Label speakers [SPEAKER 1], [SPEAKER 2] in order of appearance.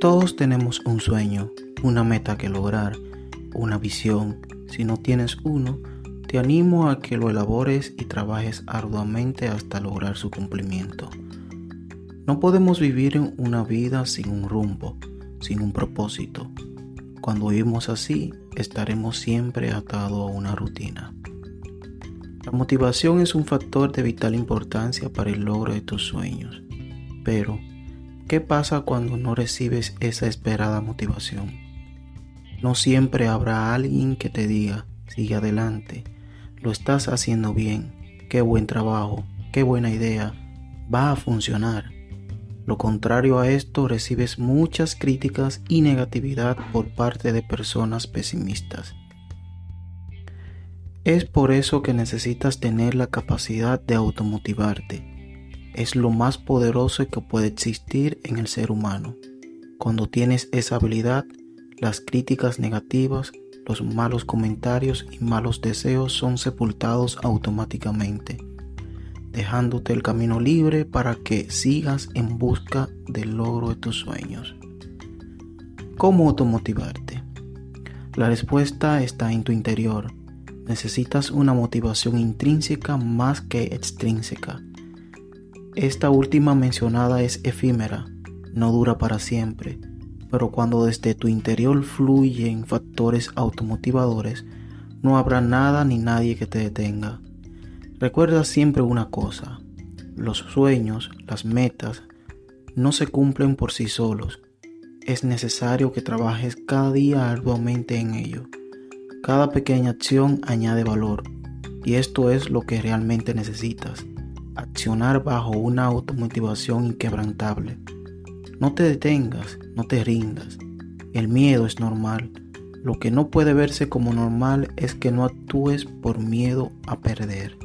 [SPEAKER 1] Todos tenemos un sueño, una meta que lograr, una visión. Si no tienes uno, te animo a que lo elabores y trabajes arduamente hasta lograr su cumplimiento. No podemos vivir una vida sin un rumbo, sin un propósito. Cuando vivimos así, estaremos siempre atados a una rutina. La motivación es un factor de vital importancia para el logro de tus sueños. Pero, ¿qué pasa cuando no recibes esa esperada motivación? No siempre habrá alguien que te diga, sigue adelante, lo estás haciendo bien, qué buen trabajo, qué buena idea, va a funcionar. Lo contrario a esto, recibes muchas críticas y negatividad por parte de personas pesimistas. Es por eso que necesitas tener la capacidad de automotivarte. Es lo más poderoso que puede existir en el ser humano. Cuando tienes esa habilidad, las críticas negativas, los malos comentarios y malos deseos son sepultados automáticamente dejándote el camino libre para que sigas en busca del logro de tus sueños. ¿Cómo automotivarte? La respuesta está en tu interior. Necesitas una motivación intrínseca más que extrínseca. Esta última mencionada es efímera, no dura para siempre, pero cuando desde tu interior fluyen factores automotivadores, no habrá nada ni nadie que te detenga. Recuerda siempre una cosa, los sueños, las metas, no se cumplen por sí solos. Es necesario que trabajes cada día arduamente en ello. Cada pequeña acción añade valor y esto es lo que realmente necesitas. Bajo una automotivación inquebrantable. No te detengas, no te rindas. El miedo es normal. Lo que no puede verse como normal es que no actúes por miedo a perder.